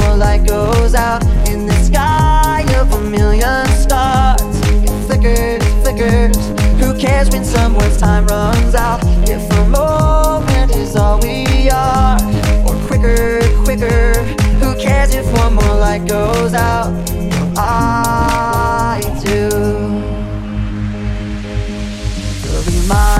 more light goes out in the sky of a million stars? It flickers, flickers. Who cares when someone's time runs out? If a moment is all we are, or quicker, quicker. Who cares if one more light goes out? I do. The reminders